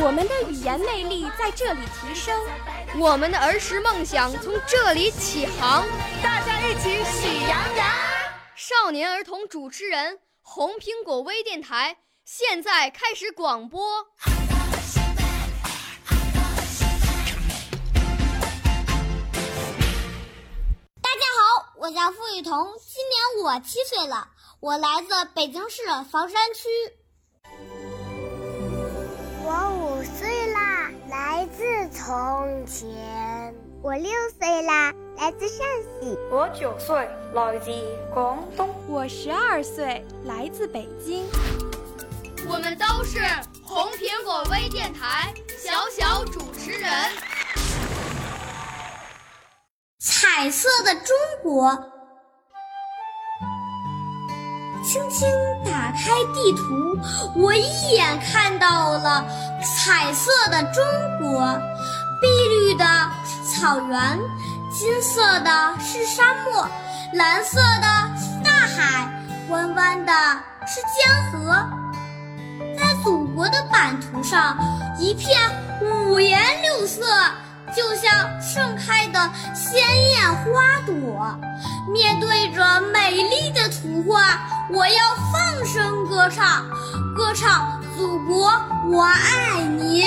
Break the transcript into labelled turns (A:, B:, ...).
A: 我们的语言魅力在这里提升，
B: 我们的儿时梦想从这里起航。
C: 大家一起喜羊羊。
B: 少年儿童主持人，红苹果微电台。现在开始广播。
D: 大家好，我叫付雨桐，今年我七岁了，我来自北京市房山区。
E: 从前。我六岁啦，来自陕西。
F: 我九岁，来自广东。
A: 我十二岁，来自北京。
B: 我们都是红苹果微电台小小主持人。
D: 彩色的中国，轻轻打开地图，我一眼看到了彩色的中国。碧绿的是草原，金色的是沙漠，蓝色的是大海，弯弯的是江河。在祖国的版图上，一片五颜六色，就像盛开的鲜艳花朵。面对着美丽的图画，我要放声歌唱，歌唱祖国，我爱您；